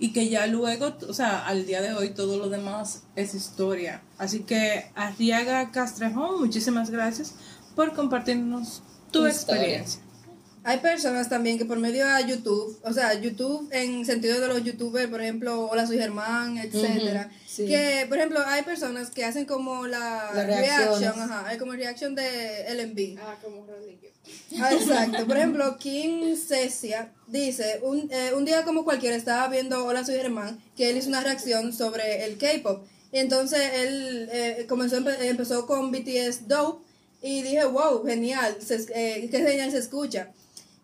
[SPEAKER 4] y que ya luego, o sea, al día de hoy todo lo demás es historia. Así que Arriaga Castrejón, muchísimas gracias por compartirnos tu
[SPEAKER 3] Tu
[SPEAKER 4] experiencia.
[SPEAKER 5] Hay personas también que por medio de YouTube, o sea, YouTube en sentido de los youtubers, por ejemplo, Hola soy Germán, etcétera,
[SPEAKER 8] sí.
[SPEAKER 5] que por ejemplo hay personas que hacen como la
[SPEAKER 8] reacciones.
[SPEAKER 5] reaction, ajá, hay como reaction de LMB.
[SPEAKER 7] Ah, como Rodrigo.
[SPEAKER 5] Ah, exacto. Por ejemplo, Kim Cecia dice, un, eh, un día como cualquiera estaba viendo Hola soy Germán, que él hizo una reacción sobre el K-pop. Y entonces él eh, comenzó, empe- empezó con BTS Dope y dije, wow, genial, se, eh, qué genial se escucha.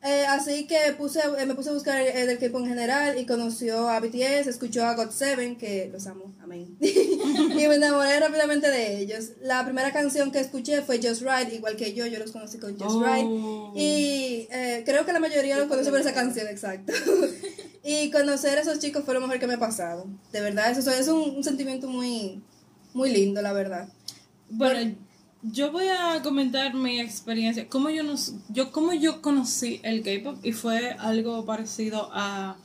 [SPEAKER 5] Eh, así que puse, eh, me puse a buscar el, del K-pop en general y conoció a BTS, escuchó a GOT7, que los amo, amén. y me enamoré rápidamente de ellos. La primera canción que escuché fue Just Right, igual que yo, yo los conocí con Just
[SPEAKER 4] Oh.
[SPEAKER 5] Right. Y eh, creo que la mayoría los conoce por esa canción, exacto. y conocer a esos chicos fue lo mejor que me ha pasado. De verdad, eso es un, un sentimiento muy, muy lindo, la verdad.
[SPEAKER 4] Bueno, yo voy a comentar mi experiencia. Cómo yo, nos, yo, cómo yo conocí el K-pop y fue algo parecido a.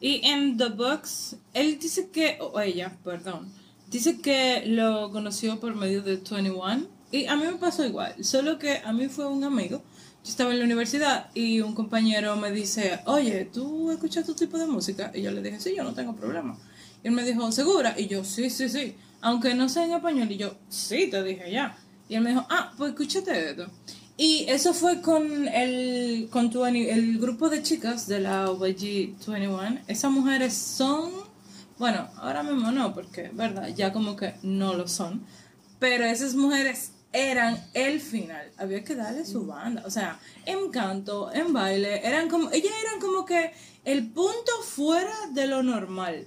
[SPEAKER 4] Y en The Box, él dice que. O ella, perdón. Dice que lo conoció por medio de 21. Y a mí me pasó igual. Solo que a mí fue un amigo. Yo estaba en la universidad y un compañero me dice: Oye, ¿tú escuchas tu tipo de música? Y yo le dije: Sí, yo no tengo problema. Y él me dijo, ¿segura? Y yo, sí, sí, sí. Aunque no sea en español. Y yo, sí, te dije ya. Y él me dijo, ah, pues escúchate esto. Y eso fue con el, con 20 el grupo de chicas de la OYG 21. Esas mujeres son, bueno, ahora mismo no, porque, verdad, ya como que no lo son. Pero esas mujeres eran el final. Había que darle su banda. O sea, en canto, en baile, eran como, ellas eran como que el punto fuera de lo normal.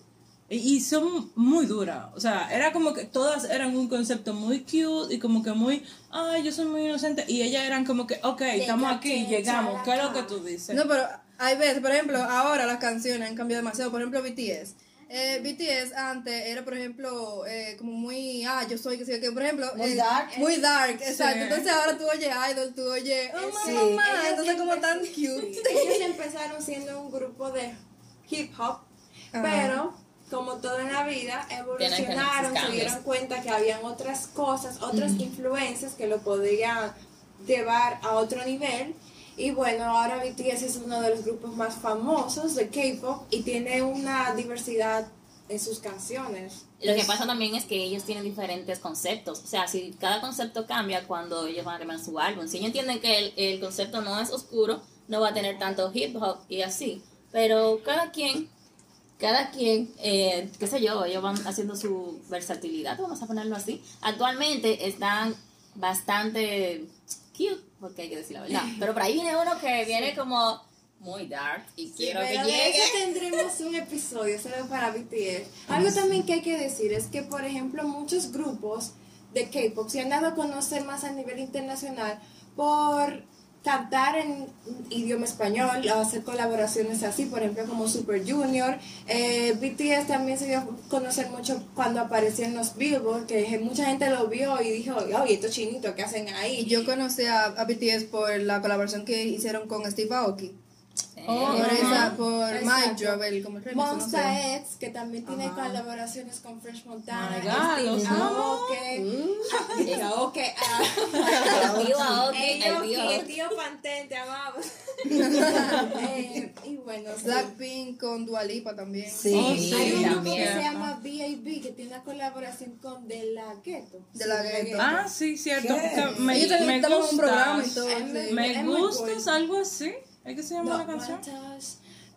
[SPEAKER 4] Y son muy duras. O sea, era como que todas eran un concepto muy cute y como que muy, ay, yo soy muy inocente. Y ellas eran como que, ok, estamos aquí, llegamos. ¿Qué es lo que tú dices?
[SPEAKER 5] No, pero hay veces, por ejemplo, ahora las canciones han cambiado demasiado. Por ejemplo, BTS. Eh, BTS antes era, por ejemplo, eh, como muy, ah, yo soy, que sé qué, por ejemplo.
[SPEAKER 8] Muy
[SPEAKER 5] eh,
[SPEAKER 8] dark.
[SPEAKER 5] Muy dark, exacto. Entonces ahora tú oyes Idol, tú oyes, oh,
[SPEAKER 8] Sí.
[SPEAKER 5] mamá,
[SPEAKER 7] Ellos
[SPEAKER 5] entonces como tan cute.
[SPEAKER 7] Sí, Ellos empezaron siendo un grupo de hip hop,
[SPEAKER 5] Ajá.
[SPEAKER 7] pero como todo en la vida, evolucionaron, se dieron cuenta que habían otras cosas, otras influencias que lo podían llevar a otro nivel. Y bueno, ahora BTS es uno de los grupos más famosos de K-pop y tiene una diversidad en sus canciones.
[SPEAKER 3] Lo que pasa también es que ellos tienen diferentes conceptos. O sea, si cada concepto cambia cuando ellos van a armar su álbum. Si ellos entienden que el, el concepto no es oscuro, no va a tener tanto hip hop y así. Pero cada quien, cada quien, eh, qué sé yo, ellos van haciendo su versatilidad, vamos a ponerlo así. Actualmente están bastante cute, porque hay que decir la verdad. Pero por ahí viene uno que viene como muy dark y quiero que
[SPEAKER 7] Pero de
[SPEAKER 3] llegue.
[SPEAKER 7] eso tendremos un episodio solo para BTS. Algo también que hay que decir es que, por ejemplo, muchos grupos de K-pop se han dado a conocer más a nivel internacional por cantar en idioma español hacer colaboraciones así, por ejemplo, como Super Junior. Eh, BTS también se dio a conocer mucho cuando apareció en los Billboard, que mucha gente lo vio y dijo, oye, estos chinitos, ¿qué hacen ahí?
[SPEAKER 5] yo conocí a, a BTS por la colaboración que hicieron con Steve Aoki.
[SPEAKER 3] Oh,
[SPEAKER 5] por esa, por. Mike Drop, el como el
[SPEAKER 7] Monsta. X, que también tiene
[SPEAKER 5] Ajá.
[SPEAKER 7] colaboraciones con Fresh Montana,
[SPEAKER 4] My God,
[SPEAKER 7] Steve
[SPEAKER 4] los amo.
[SPEAKER 7] Aoki, Aoki, ah,
[SPEAKER 3] El tío
[SPEAKER 7] Pantene, te amamos. Eh, y bueno, sí.
[SPEAKER 5] Blackpink con Dua Lipa también.
[SPEAKER 8] Sí.
[SPEAKER 4] Oh, sí.
[SPEAKER 7] Hay un grupo
[SPEAKER 3] también.
[SPEAKER 7] que se llama B.A.B. que tiene una colaboración con De La Ghetto.
[SPEAKER 5] De La
[SPEAKER 7] Sí,
[SPEAKER 5] Ghetto.
[SPEAKER 4] Ah, sí, cierto. Me, me
[SPEAKER 5] sí.
[SPEAKER 7] muy-
[SPEAKER 4] Me gustas, algo así. ¿Es que se llama
[SPEAKER 7] No,
[SPEAKER 4] la canción?
[SPEAKER 7] touch,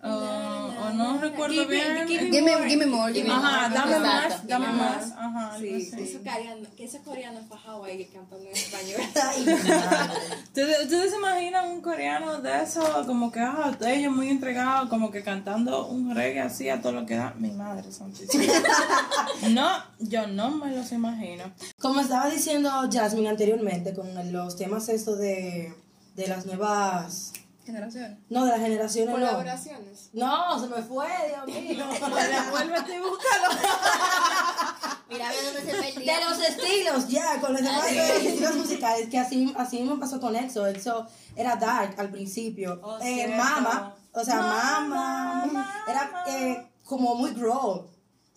[SPEAKER 4] Oh, o
[SPEAKER 7] na,
[SPEAKER 4] no
[SPEAKER 7] na.
[SPEAKER 4] recuerdo bien.
[SPEAKER 7] give me
[SPEAKER 5] Give me,
[SPEAKER 7] more.
[SPEAKER 4] Ajá, dame más, dame más.
[SPEAKER 3] más.
[SPEAKER 4] Ajá,
[SPEAKER 7] Sí, coreano, que ese coreano fajado ahí cantando en español.
[SPEAKER 8] Ay, madre.
[SPEAKER 4] ¿Ustedes, ustedes se imaginan un coreano de eso, como que, ah, ellos muy entregados, como que cantando un reggae así a todo lo que da? Mi madre santísima. no, yo no me los imagino.
[SPEAKER 8] Como estaba diciendo Jasmine anteriormente, con los temas estos de, de las nuevas.
[SPEAKER 5] Generación.
[SPEAKER 8] No, de las generaciones. no.
[SPEAKER 7] Colaboraciones.
[SPEAKER 8] No, se me fue, Dios mío.
[SPEAKER 4] Devuélvete y búscalo.
[SPEAKER 3] Mira, ve dónde se perdió.
[SPEAKER 8] De los estilos, ya, con los demás estilos musicales, que así, así mismo pasó con EXO. EXO era dark al principio.
[SPEAKER 4] Oh,
[SPEAKER 8] eh, mama, o sea,
[SPEAKER 4] Mama,
[SPEAKER 8] mama, era eh, como muy growl.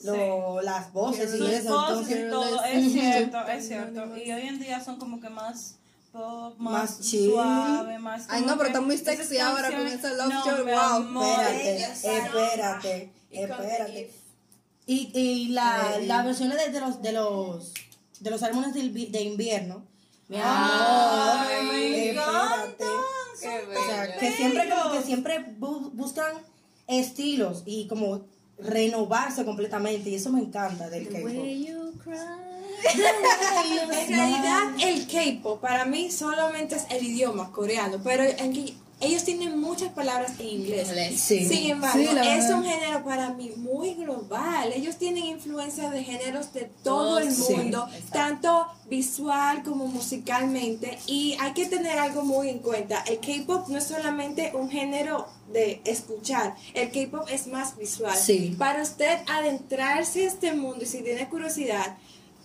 [SPEAKER 8] Lo, Las voces y eso.
[SPEAKER 4] voces y
[SPEAKER 8] Entonces,
[SPEAKER 4] todo, es cierto, es cierto. Y hoy en día son como que más pop, más,
[SPEAKER 8] Más chill.
[SPEAKER 4] suave, más
[SPEAKER 5] Ay, no, pero está muy sexy ahora con esa Love
[SPEAKER 4] No, mi
[SPEAKER 5] wow.
[SPEAKER 4] amor.
[SPEAKER 8] espérate, espérate,
[SPEAKER 7] Y
[SPEAKER 8] espérate. Y, y la, las versiones de, de los de los de los álbumes de, de invierno. Mi amor,
[SPEAKER 4] Ay, me
[SPEAKER 8] espérate.
[SPEAKER 3] Qué
[SPEAKER 8] O sea, que siempre como que siempre bu- buscan estilos y como renovarse completamente y eso me encanta del K-pop.
[SPEAKER 7] En realidad, el K-pop para mí solamente es el idioma coreano, pero en que ellos tienen muchas palabras en inglés.
[SPEAKER 8] Sí.
[SPEAKER 7] Sin embargo,
[SPEAKER 5] Sí,
[SPEAKER 7] es un género para mí muy global. Ellos tienen influencia de géneros de todo el mundo, tanto visual como musicalmente. Y hay que tener algo muy en cuenta. El K-pop no es solamente un género de escuchar. El K-pop es más visual.
[SPEAKER 8] Sí.
[SPEAKER 7] Para usted adentrarse a este mundo y si tiene curiosidad,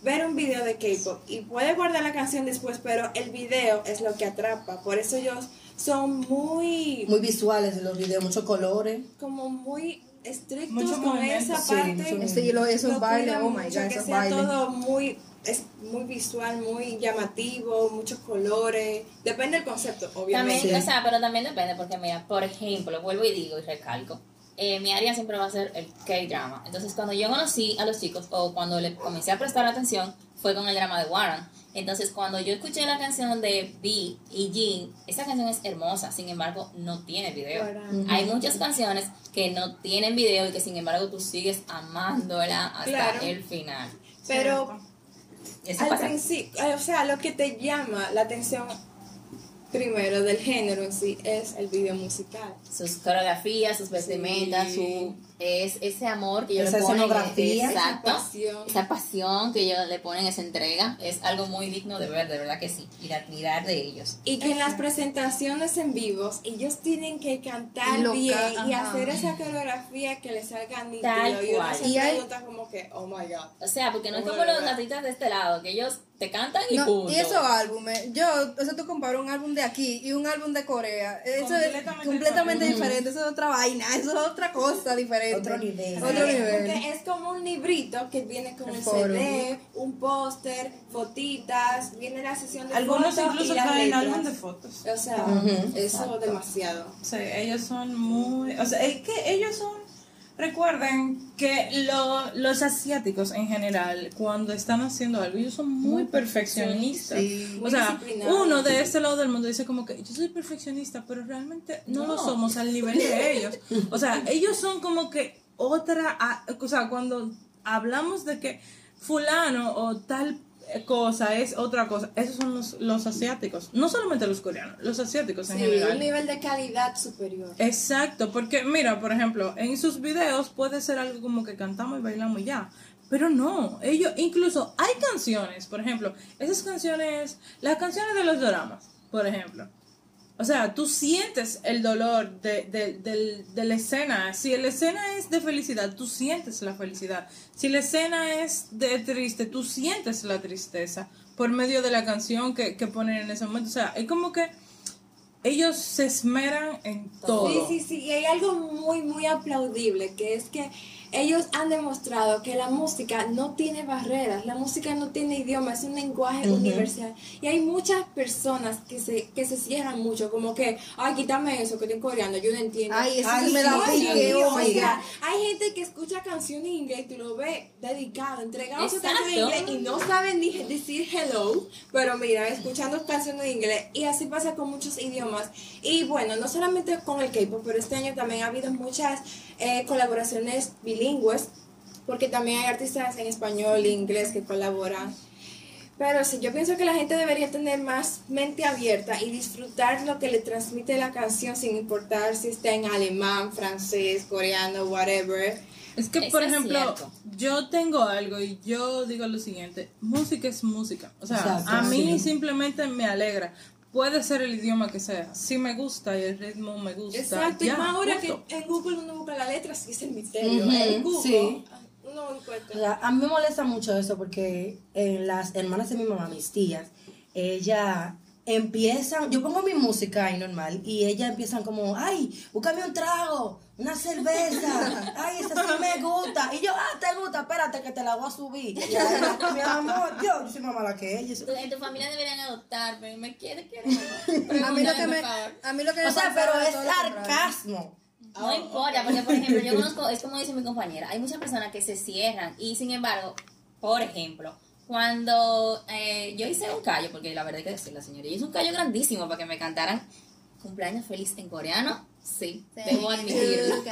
[SPEAKER 7] ver un video de K-pop y puede guardar la canción después, pero el video es lo que atrapa. Por eso ellos son muy
[SPEAKER 8] Muy visuales los videos, muchos colores.
[SPEAKER 7] como muy estrictos
[SPEAKER 4] Mucho
[SPEAKER 7] con
[SPEAKER 4] movimiento.
[SPEAKER 7] esa
[SPEAKER 8] Sí,
[SPEAKER 7] parte.
[SPEAKER 8] mucho
[SPEAKER 5] Este, y lo, esos
[SPEAKER 7] Lo
[SPEAKER 5] bailes, oh my
[SPEAKER 7] mucho,
[SPEAKER 5] god,
[SPEAKER 7] que
[SPEAKER 5] esos
[SPEAKER 7] sea
[SPEAKER 5] bailes.
[SPEAKER 7] todo muy es muy visual, muy llamativo, muchos colores. Depende del concepto, obviamente.
[SPEAKER 3] También,
[SPEAKER 8] Sí.
[SPEAKER 3] o sea, pero también depende, porque mira, por ejemplo, vuelvo y digo y recalco, eh, mi área siempre va a ser el K-drama. Entonces, cuando yo conocí a los chicos, o cuando le comencé a prestar atención, fue con el drama de Warren. Entonces, cuando yo escuché la canción de B y Jin, esa canción es hermosa, sin embargo, no tiene video.
[SPEAKER 7] Warren.
[SPEAKER 3] Hay muchas canciones que no tienen video y que, sin embargo, tú sigues amándola hasta
[SPEAKER 7] Claro.
[SPEAKER 3] el final.
[SPEAKER 7] Pero
[SPEAKER 3] Eso
[SPEAKER 7] al principio, o sea, lo que te llama la atención primero del género en sí es el video musical.
[SPEAKER 3] sus coreografías, sus vestimentas,
[SPEAKER 7] Sí.
[SPEAKER 3] su es ese amor que ellos
[SPEAKER 8] Esa
[SPEAKER 3] le ponen,
[SPEAKER 8] escenografía.
[SPEAKER 3] exacto,
[SPEAKER 7] Esa pasión.
[SPEAKER 3] esa pasión que ellos le ponen, esa entrega, es algo muy digno de ver, de verdad que sí, y de admirar de ellos.
[SPEAKER 7] Y que en las presentaciones en vivos ellos tienen que cantar
[SPEAKER 5] Loca,
[SPEAKER 7] bien y
[SPEAKER 5] ajá.
[SPEAKER 7] hacer esa coreografía que les salga nítido.
[SPEAKER 3] Tal
[SPEAKER 7] y uno
[SPEAKER 3] cual.
[SPEAKER 7] se
[SPEAKER 5] Y hay-
[SPEAKER 7] pregunta como que, oh my god.
[SPEAKER 3] O sea, porque no es como los gatitas de este lado, que ellos te cantan y
[SPEAKER 5] No,
[SPEAKER 3] punto.
[SPEAKER 5] y esos álbumes, yo, o sea, tú comparas un álbum de aquí y un álbum de Corea, eso
[SPEAKER 4] Completamente
[SPEAKER 5] es completamente
[SPEAKER 4] diferente.
[SPEAKER 5] eso es otra vaina, eso es otra cosa diferente.
[SPEAKER 8] Otro nivel.
[SPEAKER 5] Otro nivel.
[SPEAKER 7] Porque es como un librito que viene con
[SPEAKER 5] El.
[SPEAKER 7] CD, un póster, fotitas, viene la sesión de
[SPEAKER 4] Algunos
[SPEAKER 7] fotos
[SPEAKER 4] incluso traen álbum de fotos.
[SPEAKER 7] O sea, eso demasiado.
[SPEAKER 4] Sí, ellos son muy... O sea, es que ellos son... Recuerden que lo- los asiáticos en general, cuando están haciendo algo, ellos son muy perfeccionistas.
[SPEAKER 5] Sí.
[SPEAKER 4] O sea, uno de este lado del mundo dice como que yo soy perfeccionista, pero realmente no, lo somos al nivel de ellos. O sea, ellos son como que otra... O sea, cuando hablamos de que fulano o tal cosa, es otra cosa. Esos son los, los asiáticos. No solamente los coreanos, los asiáticos en
[SPEAKER 7] Sí,
[SPEAKER 4] general.
[SPEAKER 7] un nivel de calidad superior.
[SPEAKER 4] Exacto, porque mira, por ejemplo, en sus videos puede ser algo como que cantamos y bailamos y ya. Pero no, ellos, incluso hay canciones, por ejemplo, esas canciones, las canciones de los dramas, por ejemplo. O sea, tú sientes el dolor de, de- la escena. Si la escena es de felicidad, tú sientes la felicidad. Si la escena es de triste, tú sientes la tristeza por medio de la canción que, que ponen en ese momento. O sea, es como que ellos se esmeran en todo.
[SPEAKER 7] Sí, sí, sí. Y hay algo muy, muy aplaudible, que es que ellos han demostrado que la música no tiene barreras, la música no tiene idioma, es un lenguaje universal. Y hay muchas personas que se, que se cierran mucho, como que, ay, quítame eso, que estoy coreano, yo no entiendo.
[SPEAKER 5] Ay, eso
[SPEAKER 8] Ay,
[SPEAKER 5] me da oh. God.
[SPEAKER 7] Hay gente que escucha canciones en inglés y tú lo ves dedicado, entregado a su canción en inglés y no saben ni decir hello, pero mira, escuchando canciones en inglés y así pasa con muchos idiomas. Y bueno, no solamente con el K-pop, pero este año también ha habido muchas eh, colaboraciones bilingües, porque también hay artistas en español e inglés que colaboran. Pero sí, yo pienso que la gente debería tener más mente abierta y disfrutar lo que le transmite la canción sin importar si está en alemán, francés, coreano, whatever.
[SPEAKER 4] Es que,
[SPEAKER 3] Eso
[SPEAKER 4] por
[SPEAKER 3] es
[SPEAKER 4] ejemplo,
[SPEAKER 3] cierto.
[SPEAKER 4] yo tengo algo y yo digo lo siguiente, música es música. O sea,
[SPEAKER 8] Exacto,
[SPEAKER 4] a mí
[SPEAKER 8] sí.
[SPEAKER 4] simplemente me alegra. Puede ser el idioma que sea. Si me gusta y el ritmo me gusta.
[SPEAKER 7] Exacto, y más ahora que en Google uno busca la letra, sí es el misterio. En Google
[SPEAKER 8] sí.
[SPEAKER 7] uno
[SPEAKER 8] O
[SPEAKER 7] encuentra.
[SPEAKER 8] sea, a mí me molesta mucho eso porque en las hermanas de mi mamá, mis tías, ella empiezan, yo pongo mi música ahí normal y ellas empiezan como, ay, búscame un trago, una cerveza, ay, esa sí me gusta. Y yo, ah, te gusta, espérate que te la voy a subir. Y ella, mi amor, yo, yo soy más mala que ella.
[SPEAKER 3] Tu- En tu familia deberían adoptarme. ¿Me quiere? quiere?
[SPEAKER 5] A mí lo que me, a mí lo que me
[SPEAKER 8] O sea,
[SPEAKER 5] pasa
[SPEAKER 8] pero
[SPEAKER 5] es
[SPEAKER 8] sarcasmo.
[SPEAKER 3] No importa, porque por ejemplo, yo conozco, es como dice mi compañera, hay muchas personas que se cierran y sin embargo, por ejemplo, cuando eh, yo hice un callo, porque la verdad hay que decir, la señora, yo hice un callo grandísimo para que me cantaran cumpleaños feliz en coreano, sí, debo admitirlo.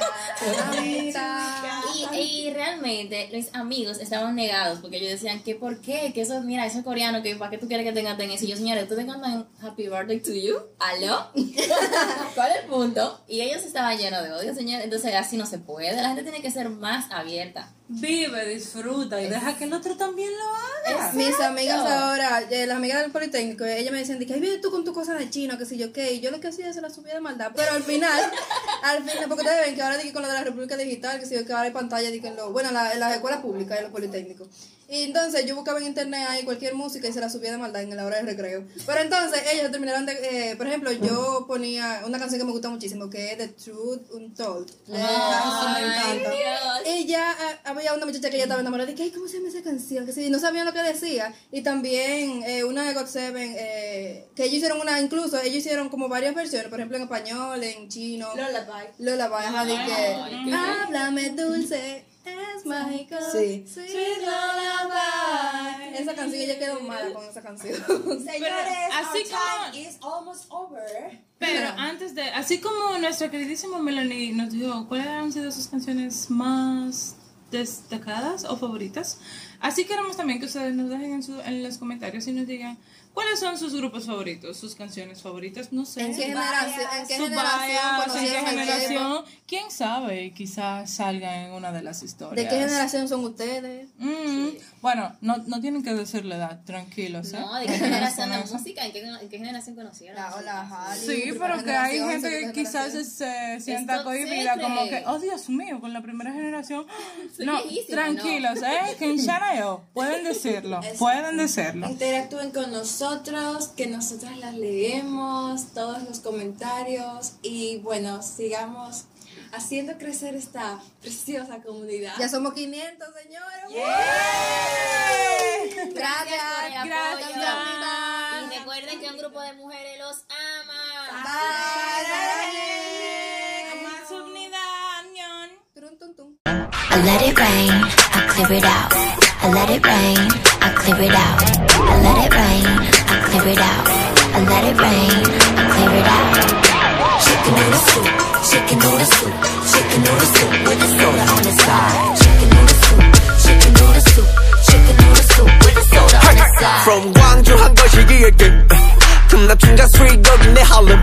[SPEAKER 3] Y, y realmente los amigos estaban negados porque ellos decían que por qué, que eso, mira, eso es coreano, que para qué tú quieres que te canten eso. Y yo, señores, ¿tú te cantan Happy Birthday to You? ¿Aló? ¿Cuál es el punto? Y ellos estaban llenos de odio, señores. Entonces así no se puede. La gente tiene que ser más abierta.
[SPEAKER 4] Vive, disfruta y deja que el otro también lo haga.
[SPEAKER 5] Mis amigas ahora, eh, las amigas del Politécnico, ellas me decían, de que, viene tú con tu cosa de chino, que sé yo qué, y yo lo que hacía se la subía de maldad, pero al final, al final, porque ustedes ven que ahora con lo de la República Digital, que sé yo, que ahora hay pantalla, en lo, bueno, en, la- en las escuelas públicas, en los Politécnicos. Y entonces yo buscaba en internet ahí cualquier música y se la subía de maldad en la hora de recreo. Pero entonces ellos terminaron de, eh, por ejemplo, yo ponía una canción que me gusta muchísimo, que es The Truth Untold. de
[SPEAKER 8] Ay, me encanta.
[SPEAKER 5] Y ya ah, había una muchacha que ya estaba enamorada de que, ay, ¿cómo se llama esa canción? Que sí, no sabían lo que decía. Y también eh, una de God Seven, eh, que ellos hicieron una, incluso ellos hicieron como varias versiones, por ejemplo en español, en chino.
[SPEAKER 7] Lullaby.
[SPEAKER 5] Lola Baja de que, háblame dulce, es mágico.
[SPEAKER 8] Sí.
[SPEAKER 5] Sweet lullaby. Esa canción, ella quedó mala con esa canción.
[SPEAKER 7] Señores,
[SPEAKER 4] así como-
[SPEAKER 7] time is almost over.
[SPEAKER 4] Pero antes de, así como nuestra queridísima Melanie nos dijo cuáles han sido sus canciones más destacadas o favoritas, así queremos también que ustedes nos dejen en, su- en los comentarios y nos digan cuáles son sus grupos favoritos, sus canciones favoritas, no sé.
[SPEAKER 5] ¿En qué generación, en qué generación
[SPEAKER 4] en qué generación, quién sabe, quizás salga en una de las historias.
[SPEAKER 5] ¿De qué generación son ustedes?
[SPEAKER 4] Mm, Bueno, no, no tienen que decir la edad, tranquilos. ¿eh?
[SPEAKER 3] No, ¿de qué generación de música? ¿En qué, en qué generación conocieron?
[SPEAKER 5] La, la Harley,
[SPEAKER 4] Sí, pero que hay gente que quizás se sienta cohibida, como que, oh Dios mío, con la primera generación. No, tranquilos, ¿eh? Que en Shanayo pueden decirlo, pueden decirlo.
[SPEAKER 7] Interactúen con nosotros, que nosotras las leemos, todos los comentarios y bueno, sigamos haciendo crecer esta preciosa comunidad.
[SPEAKER 5] Ya somos 500, señores.
[SPEAKER 3] Gracias por el
[SPEAKER 5] Gracias,
[SPEAKER 3] apoyo.
[SPEAKER 5] gracias.
[SPEAKER 3] Y recuerden que un grupo de mujeres los ama.
[SPEAKER 4] Más
[SPEAKER 9] I let it rain, I clear it out. I let it rain, I clear it out. I let it rain, I clear it out. I let it rain, I clear it out. Chicken noodle soup, chicken noodle soup, chicken noodle soup with a soda on the side. Chicken noodle soup, chicken noodle soup, chicken noodle soup with a soda on the side.
[SPEAKER 10] From Guangzhou, 한국시기에게 금남 충자 수익 여기 내 할렘.